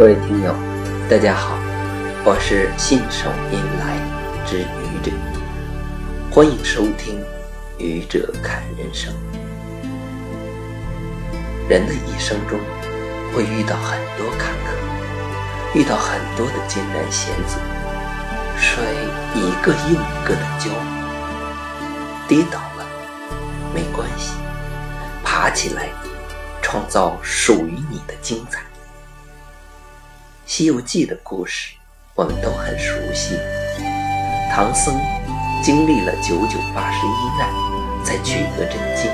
各位听友，大家好，我是信手拈来之愚者，欢迎收听《愚者看人生》。人的一生中会遇到很多坎坷，遇到很多的艰难险阻，摔一个又一个的跤，跌倒了没关系，爬起来，创造属于你的精彩。《西游记》的故事我们都很熟悉，唐僧经历了九九八十一难才取得真经。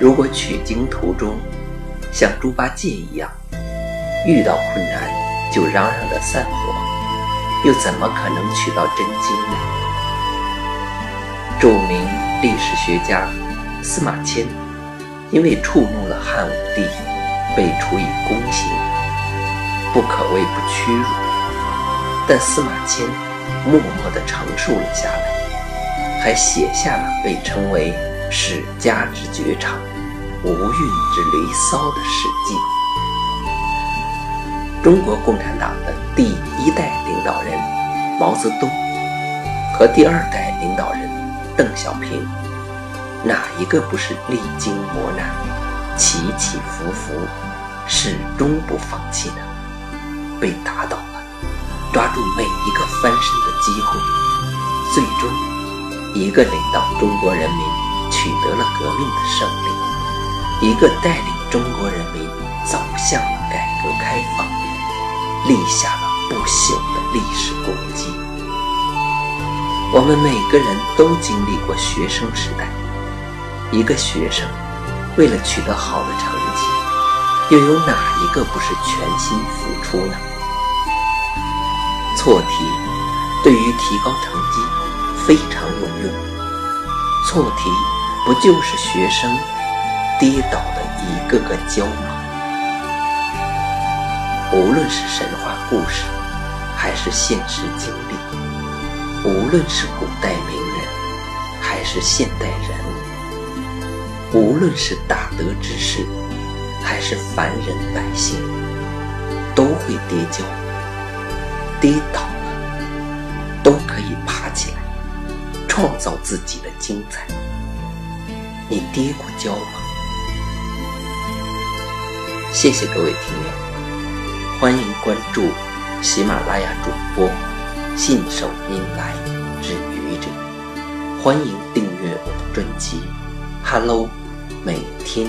如果取经途中像猪八戒一样遇到困难就嚷嚷着散伙，又怎么可能取到真经呢？著名历史学家司马迁因为触怒了汉武帝，被处以宫刑。不可谓不屈辱，但司马迁默默地承受了下来，还写下了被称为“史家之绝唱，无韵之离骚”的《史记》。中国共产党的第一代领导人毛泽东和第二代领导人邓小平，哪一个不是历经磨难、起起伏伏，始终不放弃呢？被打倒了，抓住每一个翻身的机会，最终一个领导中国人民取得了革命的胜利，一个带领中国人民走向了改革开放，立下了不朽的历史功绩。我们每个人都经历过学生时代，一个学生为了取得好的成绩。又有哪一个不是全心付出呢？错题对于提高成绩非常有用。错题不就是学生跌倒的一个个跤吗？无论是神话故事，还是现实经历；无论是古代名人，还是现代人物；无论是大德之士。还是凡人百姓都会跌跤，跌倒了都可以爬起来，创造自己的精彩。你跌过跤吗？谢谢各位听友，欢迎关注喜马拉雅主播信手拈来之愚者，欢迎订阅我的专辑《Hello》，每天。